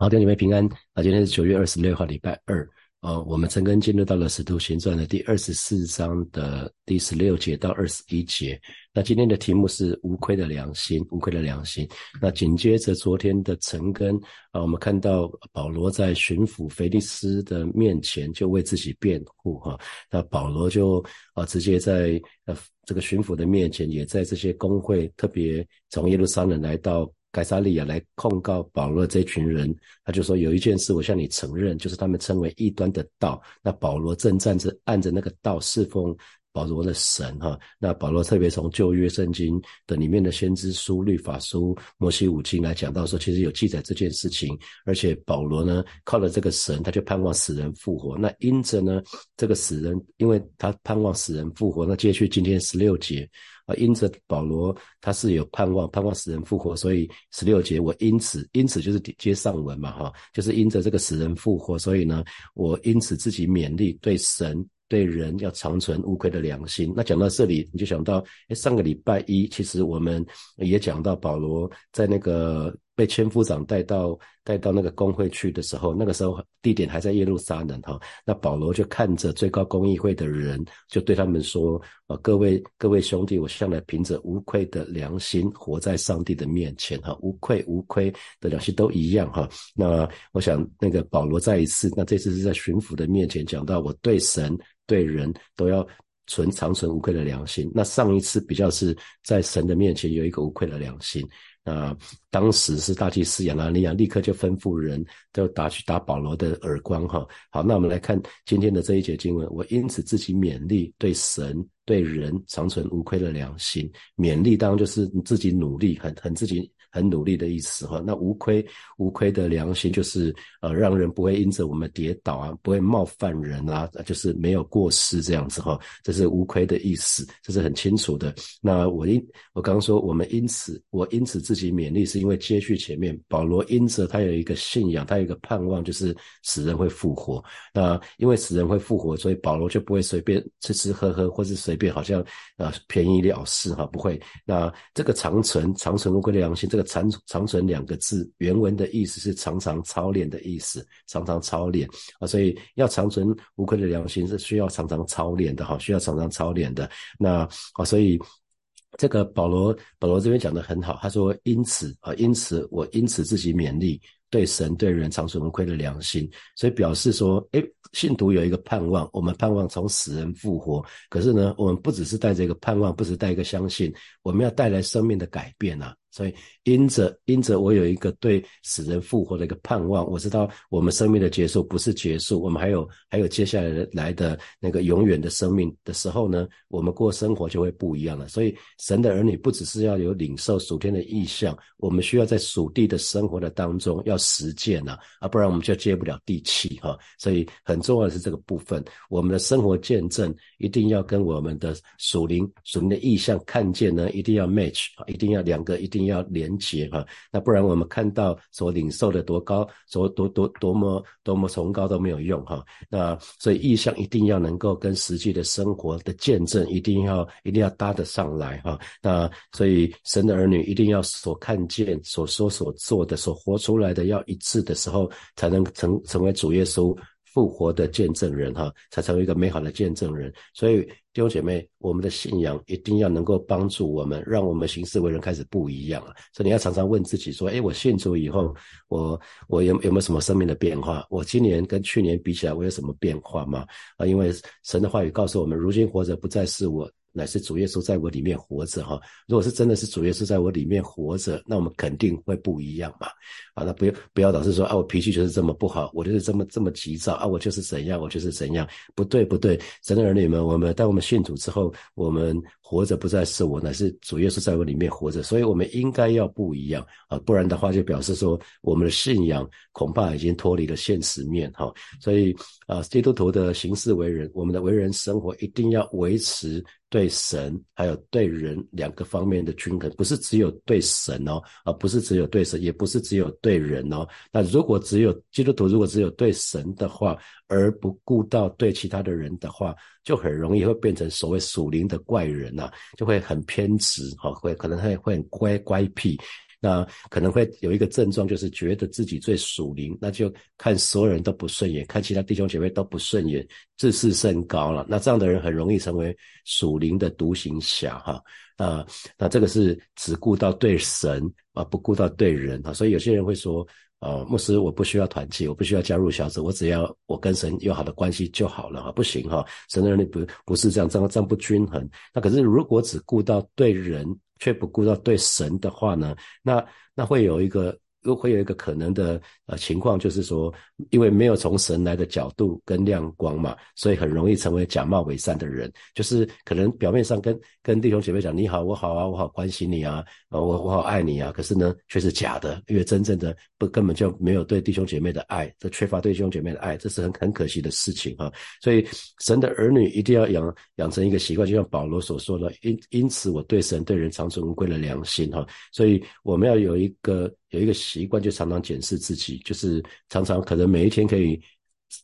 好，弟兄姐妹平安啊！今天是九月二十六号，礼拜二。呃，我们陈根进入到了《使徒行传》的第二十四章的第十六节到二十一节。那今天的题目是“无愧的良心”，无愧的良心。那紧接着昨天的陈根啊，我们看到保罗在巡抚腓力斯的面前就为自己辩护哈。那保罗就啊直接在呃这个巡抚的面前，也在这些工会，特别从耶路撒冷来到。凯撒利亚来控告保罗这群人，他就说有一件事我向你承认，就是他们称为异端的道。那保罗正站着按着那个道侍奉保罗的神哈。那保罗特别从旧约圣经的里面的先知书、律法书、摩西五经来讲到说，其实有记载这件事情。而且保罗呢靠了这个神，他就盼望死人复活。那因着呢这个死人，因为他盼望死人复活，那接续今天十六节。啊，因着保罗他是有盼望，盼望死人复活，所以十六节我因此因此就是接上文嘛，哈，就是因着这个死人复活，所以呢，我因此自己勉励对神对人要长存无愧的良心。那讲到这里，你就想到，哎，上个礼拜一其实我们也讲到保罗在那个。被千夫长带到带到那个工会去的时候，那个时候地点还在耶路撒冷哈。那保罗就看着最高公议会的人，就对他们说：啊，各位各位兄弟，我向来凭着无愧的良心活在上帝的面前哈，无愧无愧的良心都一样哈。那我想那个保罗再一次，那这次是在巡抚的面前讲到，我对神对人都要存长存无愧的良心。那上一次比较是在神的面前有一个无愧的良心。啊，当时是大祭司亚拿尼亚立刻就吩咐人，都打去打保罗的耳光哈。好，那我们来看今天的这一节经文，我因此自己勉励，对神对人长存无愧的良心。勉励当然就是自己努力，很很自己。很努力的意思哈，那无亏无亏的良心就是呃，让人不会因着我们跌倒啊，不会冒犯人啊，就是没有过失这样子哈，这是无亏的意思，这是很清楚的。那我因我刚刚说我们因此我因此自己勉励，是因为接续前面保罗因着他有一个信仰，他有一个盼望，就是死人会复活。那因为死人会复活，所以保罗就不会随便吃吃喝喝，或是随便好像呃便宜了事哈，不会。那这个长存长存无愧的良心这。长长存两个字，原文的意思是常常操练的意思，常常操练啊，所以要长存无愧的良心是需要常常操练的哈，需要常常操练的。那啊，所以这个保罗保罗这边讲的很好，他说因此啊，因此我因此自己勉励对神对人长存无愧的良心，所以表示说，诶，信徒有一个盼望，我们盼望从死人复活。可是呢，我们不只是带着一个盼望，不只带一个相信，我们要带来生命的改变啊。所以，因着因着我有一个对死人复活的一个盼望，我知道我们生命的结束不是结束，我们还有还有接下来的来的那个永远的生命的时候呢，我们过生活就会不一样了。所以，神的儿女不只是要有领受属天的意象，我们需要在属地的生活的当中要实践呐，啊，不然我们就接不了地气哈。所以，很重要的是这个部分，我们的生活见证一定要跟我们的属灵属灵的意象看见呢，一定要 match 啊，一定要两个一定。要连接哈，那不然我们看到所领受的多高，所多多多么多么崇高都没有用哈。那所以意向一定要能够跟实际的生活的见证一定要一定要搭得上来哈。那所以神的儿女一定要所看见、所说、所做的、所活出来的要一致的时候，才能成成为主耶稣。复活的见证人哈，才成为一个美好的见证人。所以弟兄姐妹，我们的信仰一定要能够帮助我们，让我们行事为人开始不一样了。所以你要常常问自己说：，哎，我信主以后，我我有有没有什么生命的变化？我今年跟去年比起来，我有什么变化吗？啊，因为神的话语告诉我们，如今活着不再是我。乃是主耶稣在我里面活着哈，如果是真的是主耶稣在我里面活着，那我们肯定会不一样嘛。啊，那不要不要老是说啊，我脾气就是这么不好，我就是这么这么急躁啊，我就是怎样，我就是怎样，不对不对，神的儿女们，我们当我们信主之后，我们活着不再是我，乃是主耶稣在我里面活着，所以我们应该要不一样啊，不然的话就表示说我们的信仰恐怕已经脱离了现实面哈。所以啊，基督徒的行事为人，我们的为人生活一定要维持。对神还有对人两个方面的均衡，不是只有对神哦，而不是只有对神，也不是只有对人哦。那如果只有基督徒，如果只有对神的话，而不顾到对其他的人的话，就很容易会变成所谓属灵的怪人呐，就会很偏执，哈，会可能会会很乖乖僻。那可能会有一个症状，就是觉得自己最属灵，那就看所有人都不顺眼，看其他弟兄姐妹都不顺眼，自视甚高了。那这样的人很容易成为属灵的独行侠哈。啊，那这个是只顾到对神啊，不顾到对人啊。所以有些人会说。呃，牧师，我不需要团契，我不需要加入小组，我只要我跟神有好的关系就好了哈。不行哈，神的人不不是这样，这样这样不均衡。那可是如果只顾到对人，却不顾到对神的话呢？那那会有一个。都会有一个可能的呃情况，就是说，因为没有从神来的角度跟亮光嘛，所以很容易成为假冒伪善的人。就是可能表面上跟跟弟兄姐妹讲你好，我好啊，我好关心你啊，呃，我我好爱你啊，可是呢却是假的，因为真正的不根本就没有对弟兄姐妹的爱，这缺乏对弟兄姐妹的爱，这是很很可惜的事情啊。所以神的儿女一定要养养成一个习惯，就像保罗所说的，因因此我对神对人常存无归的良心哈。所以我们要有一个。有一个习惯，就常常检视自己，就是常常可能每一天可以。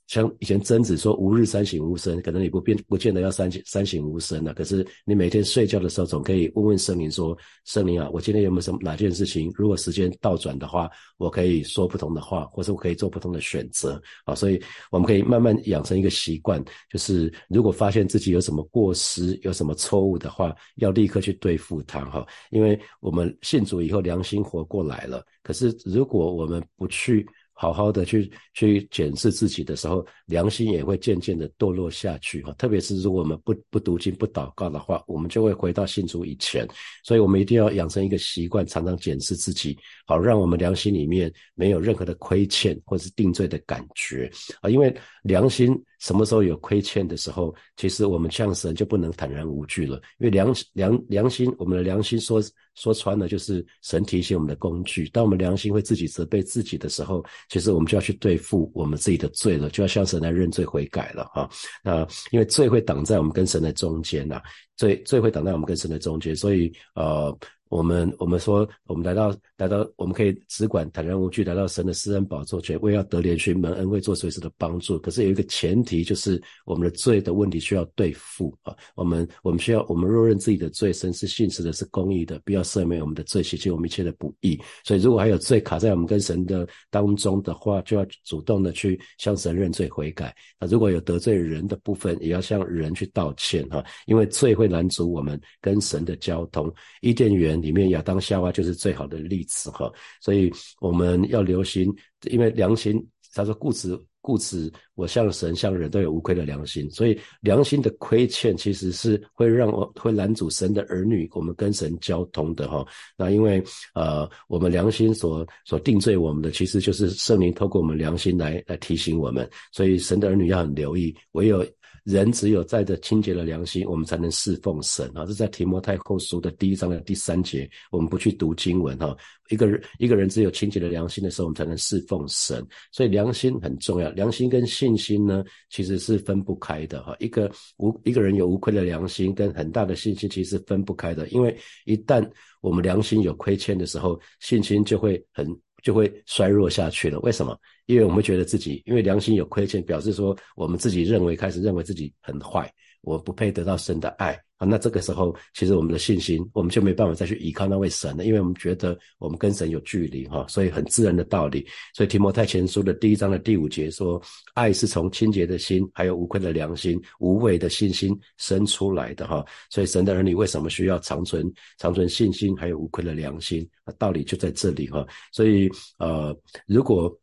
像以前曾子说“吾日三省吾身”，可能你不变不见得要三三省吾身了。可是你每天睡觉的时候，总可以问问圣灵说：“圣灵啊，我今天有没有什么哪件事情？如果时间倒转的话，我可以说不同的话，或者我可以做不同的选择啊。”所以我们可以慢慢养成一个习惯，就是如果发现自己有什么过失、有什么错误的话，要立刻去对付它哈。因为我们信主以后良心活过来了，可是如果我们不去。好好的去去检视自己的时候，良心也会渐渐的堕落下去哈。特别是如果我们不不读经不祷告的话，我们就会回到信主以前。所以，我们一定要养成一个习惯，常常检视自己，好让我们良心里面没有任何的亏欠或是定罪的感觉啊。因为良心。什么时候有亏欠的时候，其实我们向神就不能坦然无惧了。因为良良良心，我们的良心说说穿了就是神提醒我们的工具。当我们良心会自己责备自己的时候，其实我们就要去对付我们自己的罪了，就要向神来认罪悔改了哈。那因为罪会挡在我们跟神的中间呐，罪罪会挡在我们跟神的中间，所以呃。我们我们说，我们来到来到，我们可以只管坦然无惧来到神的施恩宝座前，为要得连续蒙恩，惠做随时的帮助。可是有一个前提，就是我们的罪的问题需要对付啊。我们我们需要，我们若认自己的罪，神是信实的，是公义的，不要赦免我们的罪，洗去我们一切的不义。所以，如果还有罪卡在我们跟神的当中的话，就要主动的去向神认罪悔改。那如果有得罪人的部分，也要向人去道歉哈，因为罪会拦阻我们跟神的交通。伊甸园。里面亚当夏娃就是最好的例子哈，所以我们要留心，因为良心，他说故此故此，我向神向人都有无愧的良心，所以良心的亏欠其实是会让我会拦阻神的儿女我们跟神交通的哈。那因为呃我们良心所所定罪我们的，其实就是圣灵透过我们良心来来提醒我们，所以神的儿女要很留意，唯有。人只有带着清洁的良心，我们才能侍奉神啊！这在提摩太后书的第一章的第三节。我们不去读经文哈，一个人一个人只有清洁的良心的时候，我们才能侍奉神。所以良心很重要，良心跟信心呢，其实是分不开的哈。一个无一个人有无愧的良心，跟很大的信心其实分不开的。因为一旦我们良心有亏欠的时候，信心就会很就会衰弱下去了。为什么？因为我们觉得自己，因为良心有亏欠，表示说我们自己认为开始认为自己很坏，我不配得到神的爱啊。那这个时候，其实我们的信心，我们就没办法再去依靠那位神了，因为我们觉得我们跟神有距离哈。所以很自然的道理。所以提摩太前书的第一章的第五节说，爱是从清洁的心，还有无愧的良心、无畏的信心生出来的哈。所以神的儿女为什么需要长存、长存信心，还有无愧的良心？道理就在这里哈。所以呃，如果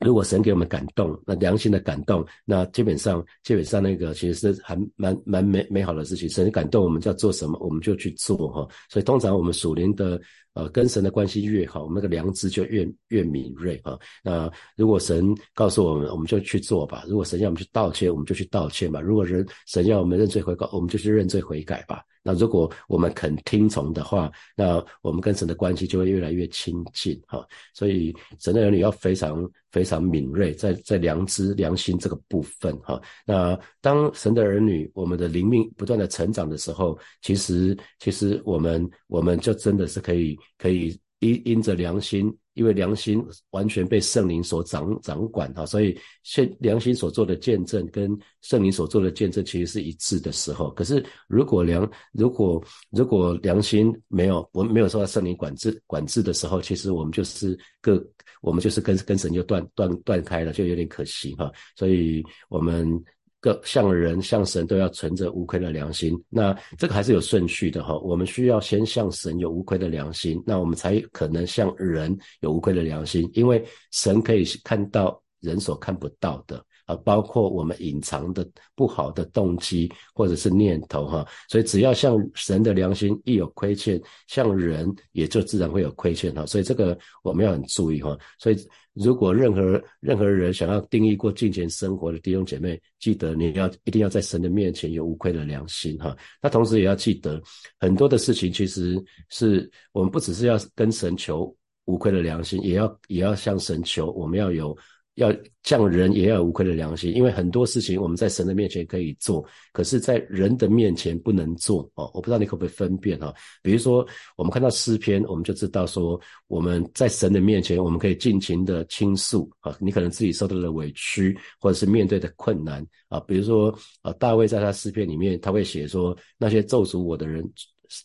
如果神给我们感动，那良心的感动，那基本上基本上那个其实是还蛮蛮美美好的事情。神感动我们就要做什么，我们就去做哈。所以通常我们属灵的。呃，跟神的关系越好，我们那个良知就越越敏锐啊。那如果神告诉我们，我们就去做吧；如果神要我们去道歉，我们就去道歉吧；如果人神要我们认罪悔改，我们就去认罪悔改吧。那如果我们肯听从的话，那我们跟神的关系就会越来越亲近哈。所以神的儿女要非常非常敏锐，在在良知良心这个部分哈。那当神的儿女，我们的灵命不断的成长的时候，其实其实我们我们就真的是可以。可以因因着良心，因为良心完全被圣灵所掌掌管哈，所以现良心所做的见证跟圣灵所做的见证其实是一致的时候。可是如果良如果如果良心没有我们没有受到圣灵管制管制的时候，其实我们就是各我们就是跟跟神就断断断开了，就有点可惜哈。所以我们。各像人像神都要存着无愧的良心，那这个还是有顺序的哈。我们需要先向神有无愧的良心，那我们才可能向人有无愧的良心，因为神可以看到人所看不到的。啊，包括我们隐藏的不好的动机或者是念头哈，所以只要像神的良心一有亏欠，像人也就自然会有亏欠哈，所以这个我们要很注意哈。所以如果任何任何人想要定义过金钱生活的弟兄姐妹，记得你要一定要在神的面前有无愧的良心哈。那同时也要记得很多的事情，其实是我们不只是要跟神求无愧的良心，也要也要向神求，我们要有。要像人也要有无愧的良心，因为很多事情我们在神的面前可以做，可是，在人的面前不能做哦。我不知道你可不可以分辨哈？比如说，我们看到诗篇，我们就知道说，我们在神的面前，我们可以尽情的倾诉啊。你可能自己受到了委屈，或者是面对的困难啊。比如说，啊，大卫在他诗篇里面，他会写说，那些咒诅我的人，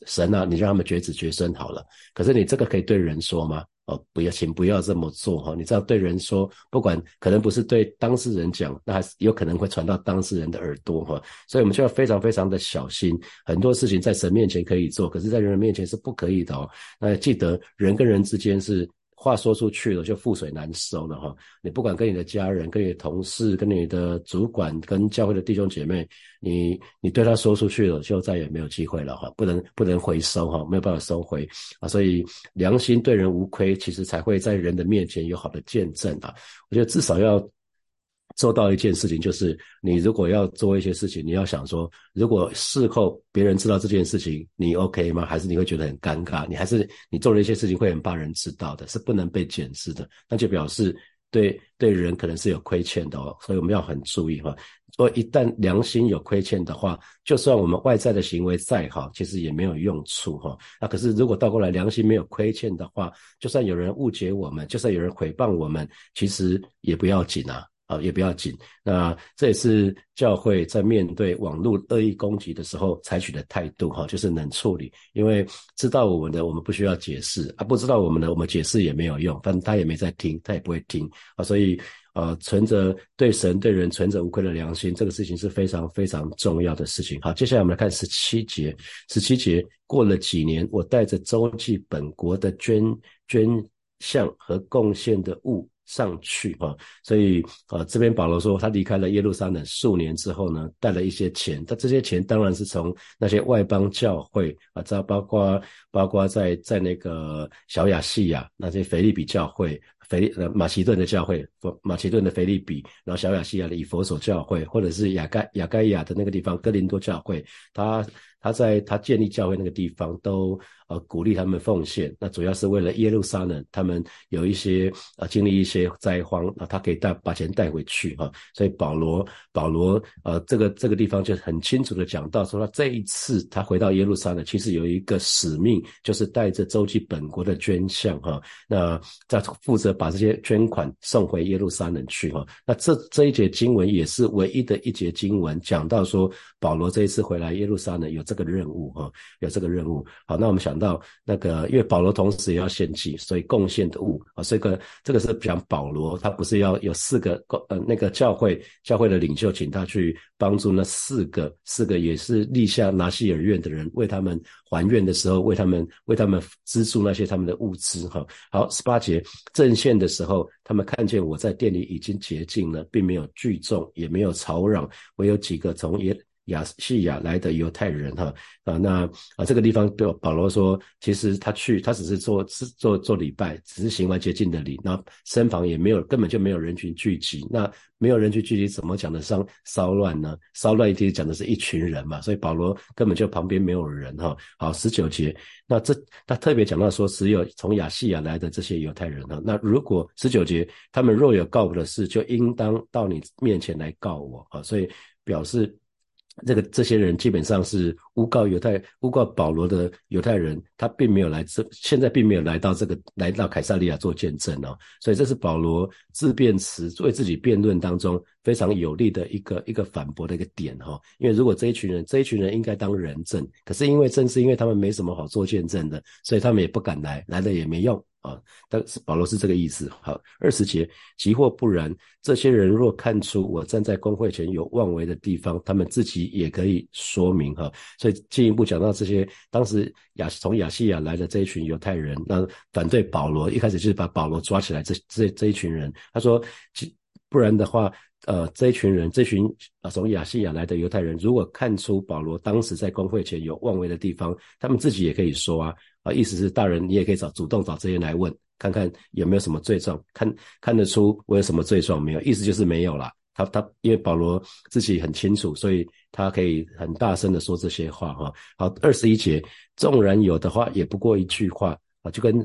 神啊，你让他们绝子绝孙好了。可是你这个可以对人说吗？哦，不要，请不要这么做哈！你知道对人说，不管可能不是对当事人讲，那还是有可能会传到当事人的耳朵哈。所以我们就要非常非常的小心，很多事情在神面前可以做，可是在人面前是不可以的哦。那记得人跟人之间是。话说出去了就覆水难收了哈！你不管跟你的家人、跟你的同事、跟你的主管、跟教会的弟兄姐妹，你你对他说出去了，就再也没有机会了哈！不能不能回收哈，没有办法收回啊！所以良心对人无愧，其实才会在人的面前有好的见证啊！我觉得至少要。做到一件事情，就是你如果要做一些事情，你要想说，如果事后别人知道这件事情，你 OK 吗？还是你会觉得很尴尬？你还是你做了一些事情会很怕人知道的，是不能被检视的，那就表示对对人可能是有亏欠的哦。所以我们要很注意哈。说一旦良心有亏欠的话，就算我们外在的行为再好，其实也没有用处哈。那可是如果倒过来良心没有亏欠的话，就算有人误解我们，就算有人诽谤我们，其实也不要紧啊。啊，也不要紧。那这也是教会在面对网络恶意攻击的时候采取的态度，哈，就是能处理。因为知道我们的，我们不需要解释；啊，不知道我们的，我们解释也没有用，反正他也没在听，他也不会听啊。所以，呃，存着对神对人存着无愧的良心，这个事情是非常非常重要的事情。好，接下来我们来看十七节。十七节过了几年，我带着周记本国的捐捐项和贡献的物。上去啊，所以啊，这边保罗说他离开了耶路撒冷数年之后呢，带了一些钱，他这些钱当然是从那些外邦教会啊，这包括包括在在那个小亚细亚那些腓利比教会。腓呃马其顿的教会，马其顿的腓利比，然后小亚细亚的以佛所教会，或者是亚盖亚盖亚的那个地方哥林多教会，他他在他建立教会那个地方都呃鼓励他们奉献，那主要是为了耶路撒冷，他们有一些呃经历一些灾荒，啊他可以带把钱带回去哈，所以保罗保罗呃这个这个地方就很清楚的讲到说他这一次他回到耶路撒冷，其实有一个使命，就是带着周记本国的捐项哈，那在负责。把这些捐款送回耶路撒冷去哈，那这这一节经文也是唯一的一节经文，讲到说保罗这一次回来耶路撒冷有这个任务哈，有这个任务。好，那我们想到那个，因为保罗同时也要献祭，所以贡献的物啊，这个这个是讲保罗，他不是要有四个呃那个教会教会的领袖，请他去帮助那四个四个也是立下拿西尔院的人，为他们还愿的时候，为他们为他们资助那些他们的物资哈。好，十八节正。线的时候，他们看见我在店里已经洁净了，并没有聚众，也没有吵嚷，唯有几个从耶亚细亚来的犹太人哈啊，那啊这个地方对保罗说，其实他去他只是做是做做礼拜，只是行完洁净的礼，那身旁也没有根本就没有人群聚集，那。没有人去聚集，怎么讲得上骚乱呢？骚乱一定讲的是一群人嘛，所以保罗根本就旁边没有人哈。好，十九节，那这他特别讲到说，只有从亚细亚来的这些犹太人哈。那如果十九节，他们若有告我的事，就应当到你面前来告我啊。所以表示这个这些人基本上是诬告犹太、诬告保罗的犹太人，他并没有来这，现在并没有来到这个来到凯撒利亚做见证哦，所以这是保罗自辩词为自己辩论当中非常有利的一个一个反驳的一个点哈。因为如果这一群人这一群人应该当人证，可是因为正是因为他们没什么好做见证的，所以他们也不敢来，来了也没用。啊，但是保罗是这个意思。好，二十节，即或不然，这些人若看出我站在公会前有妄为的地方，他们自己也可以说明哈。所以进一步讲到这些，当时亚从亚细亚来的这一群犹太人，那反对保罗，一开始就是把保罗抓起来。这这这一群人，他说，不然的话，呃，这一群人，这群啊从亚细亚来的犹太人，如果看出保罗当时在公会前有妄为的地方，他们自己也可以说啊。啊，意思是大人，你也可以找主动找这些人来问，看看有没有什么罪状，看看得出我有什么罪状没有？意思就是没有啦。他他因为保罗自己很清楚，所以他可以很大声的说这些话哈。好，二十一节，纵然有的话，也不过一句话啊，就跟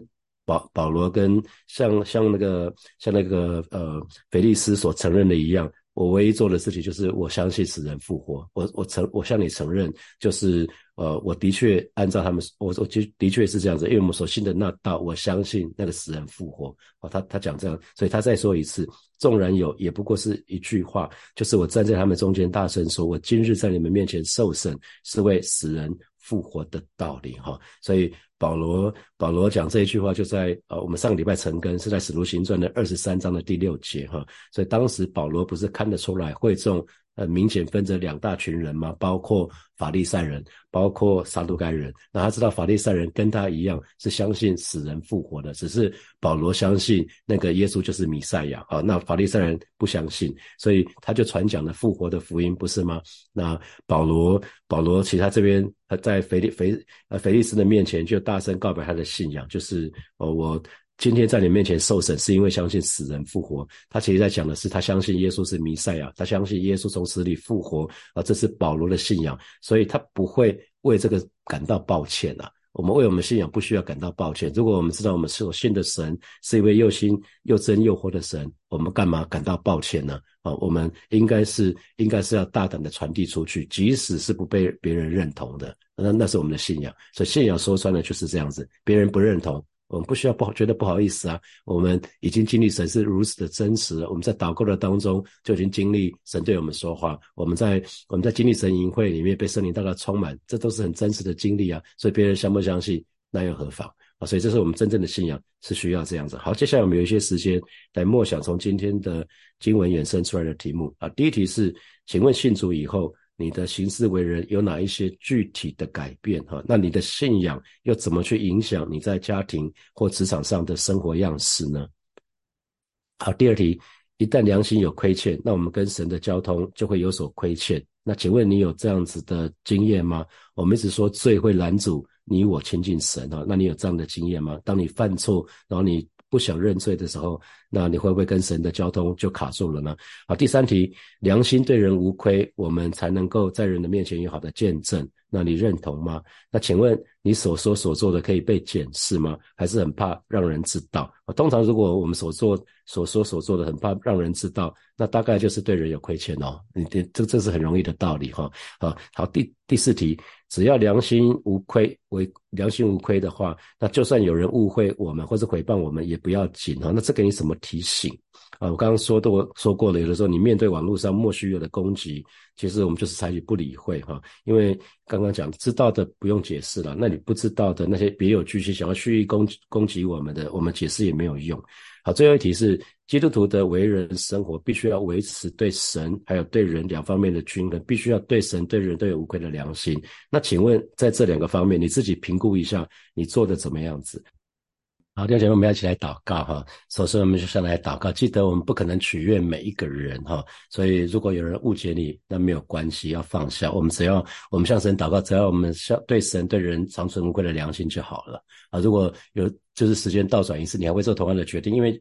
保保罗跟像像那个像那个呃腓利斯所承认的一样。我唯一做的事情就是我相信死人复活。我我承我向你承认，就是呃，我的确按照他们，我我就的确是这样子，因为我们所信的那道，我相信那个死人复活。哦，他他讲这样，所以他再说一次，纵然有，也不过是一句话，就是我站在他们中间大声说，我今日在你们面前受审，是为死人复活的道理。哈，所以。保罗保罗讲这一句话，就在呃我们上个礼拜成根是在使徒行传的二十三章的第六节哈，所以当时保罗不是看得出来会众。呃，明显分着两大群人嘛，包括法利赛人，包括撒都该人。那他知道法利赛人跟他一样是相信死人复活的，只是保罗相信那个耶稣就是弥赛亚啊。那法利赛人不相信，所以他就传讲了复活的福音，不是吗？那保罗保罗其他这边他在腓利腓呃腓利斯的面前就大声告白他的信仰，就是哦我。今天在你面前受审，是因为相信死人复活。他其实在讲的是，他相信耶稣是弥赛亚，他相信耶稣从死里复活啊，这是保罗的信仰，所以他不会为这个感到抱歉啊。我们为我们信仰不需要感到抱歉。如果我们知道我们所信的神是一位又新又真又活的神，我们干嘛感到抱歉呢？啊，我们应该是应该是要大胆的传递出去，即使是不被别人认同的，那那是我们的信仰。所以信仰说穿了就是这样子，别人不认同。我们不需要不好觉得不好意思啊，我们已经经历神是如此的真实，我们在祷告的当中就已经经历神对我们说话，我们在我们在经历神营会里面被圣灵大概充满，这都是很真实的经历啊，所以别人相不相信那又何妨啊？所以这是我们真正的信仰是需要这样子。好，接下来我们有一些时间来默想从今天的经文衍生出来的题目啊，第一题是，请问信主以后。你的行事为人有哪一些具体的改变？哈，那你的信仰又怎么去影响你在家庭或职场上的生活样式呢？好，第二题，一旦良心有亏欠，那我们跟神的交通就会有所亏欠。那请问你有这样子的经验吗？我们一直说罪会拦阻你我亲近神哈，那你有这样的经验吗？当你犯错，然后你。不想认罪的时候，那你会不会跟神的交通就卡住了呢？好，第三题，良心对人无亏，我们才能够在人的面前有好的见证。那你认同吗？那请问你所说所做的可以被检视吗？还是很怕让人知道？通常如果我们所做所说所做的很怕让人知道，那大概就是对人有亏欠哦。你这这这是很容易的道理哈。好，好，第第四题。只要良心无亏，为良心无亏的话，那就算有人误会我们或者诽谤我们也不要紧哈。那这给你什么提醒啊？我刚刚说的我说过了，有的时候你面对网络上莫须有的攻击，其实我们就是采取不理会哈。因为刚刚讲知道的不用解释了，那你不知道的那些别有居心想要蓄意攻攻击我们的，我们解释也没有用。好，最后一题是基督徒的为人生活必须要维持对神还有对人两方面的均衡，必须要对神对人都有无愧的良心。那请问在这两个方面，你自己评估一下，你做的怎么样子？好，弟兄姐妹，我们要一起来祷告哈。首先，我们就先来祷告。记得我们不可能取悦每一个人哈，所以如果有人误解你，那没有关系，要放下。我们只要我们向神祷告，只要我们向对神对人长存无愧的良心就好了啊。如果有就是时间倒转一次，你还会做同样的决定？因为，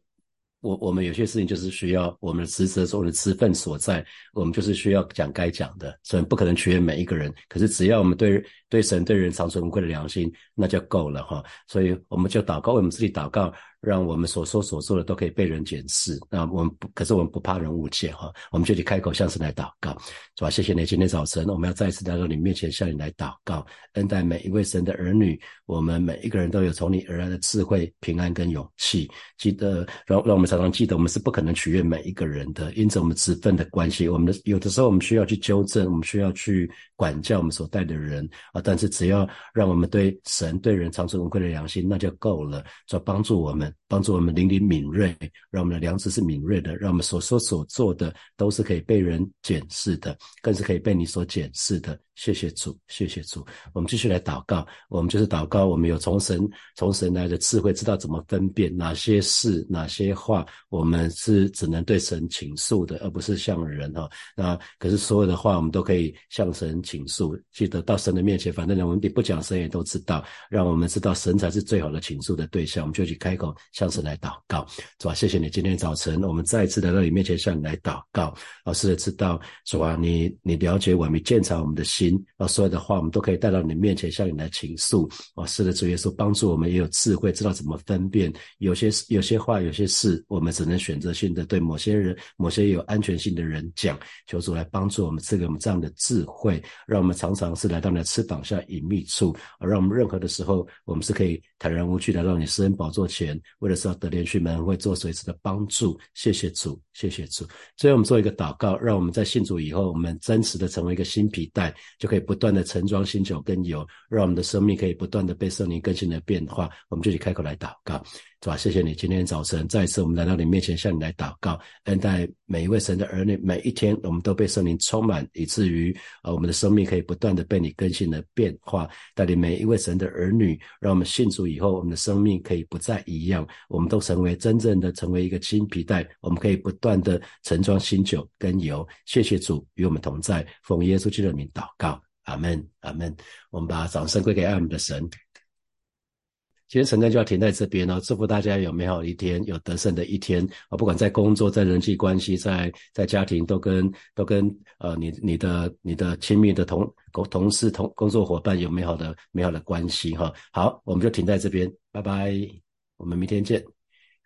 我我们有些事情就是需要我们的职责、我们的职分所在，我们就是需要讲该讲的，所以不可能取悦每一个人。可是只要我们对对神、对人长存无愧的良心，那就够了哈。所以我们就祷告，为我们自己祷告，让我们所说所做的都可以被人检视。那我们不，可是我们不怕人误解哈，我们就得开口向神来祷告，是吧？谢谢你，今天早晨我们要再次来到你面前向你来祷告，恩待每一位神的儿女，我们每一个人都有从你而来的智慧、平安跟勇气。记得让让我们常常记得，我们是不可能取悦每一个人的，因此我们职分的关系，我们的有的时候我们需要去纠正，我们需要去管教我们所带的人啊。但是只要让我们对神对人长存无愧的良心，那就够了，说帮助我们。帮助我们灵灵敏锐，让我们的良知是敏锐的，让我们所说所做的都是可以被人检视的，更是可以被你所检视的。谢谢主，谢谢主。我们继续来祷告，我们就是祷告，我们有从神从神来的智慧，知道怎么分辨哪些事、哪些话，我们是只能对神倾诉的，而不是向人哈。那可是所有的话，我们都可以向神倾诉。记得到神的面前，反正我们不讲，神也都知道。让我们知道神才是最好的倾诉的对象，我们就去开口。向神来祷告，主啊，谢谢你今天早晨，我们再一次来到你面前向你来祷告。老师也知道，主啊，你你了解我们，检查我们的心，啊，所有的话我们都可以带到你面前向你来倾诉。啊，是的，主耶稣帮助我们也有智慧，知道怎么分辨。有些有些话，有些事，我们只能选择性的对某些人、某些有安全性的人讲。求主来帮助我们，赐给我们这样的智慧，让我们常常是来到你的翅膀下隐秘处，而让我们任何的时候，我们是可以坦然无惧来到你私人宝座前。为了是要得连续门会做随时的帮助，谢谢主，谢谢主。所以我们做一个祷告，让我们在信主以后，我们真实的成为一个新皮带，就可以不断的盛装新酒跟油，让我们的生命可以不断的被圣灵更新的变化。我们就去开口来祷告。是吧？谢谢你，今天早晨再一次我们来到你面前，向你来祷告，恩待每一位神的儿女。每一天，我们都被圣灵充满，以至于呃，我们的生命可以不断的被你更新的变化。带领每一位神的儿女，让我们信主以后，我们的生命可以不再一样，我们都成为真正的成为一个新皮带，我们可以不断的盛装新酒跟油。谢谢主与我们同在，奉耶稣基督的名祷告，阿门，阿门。我们把掌声归给爱我们的神。今天晨更就要停在这边了，祝福大家有美好的一天，有得胜的一天啊！不管在工作、在人际关系、在在家庭，都跟都跟呃你你的你的亲密的同同同事同工作伙伴有美好的美好的关系哈。好，我们就停在这边，拜拜，我们明天见。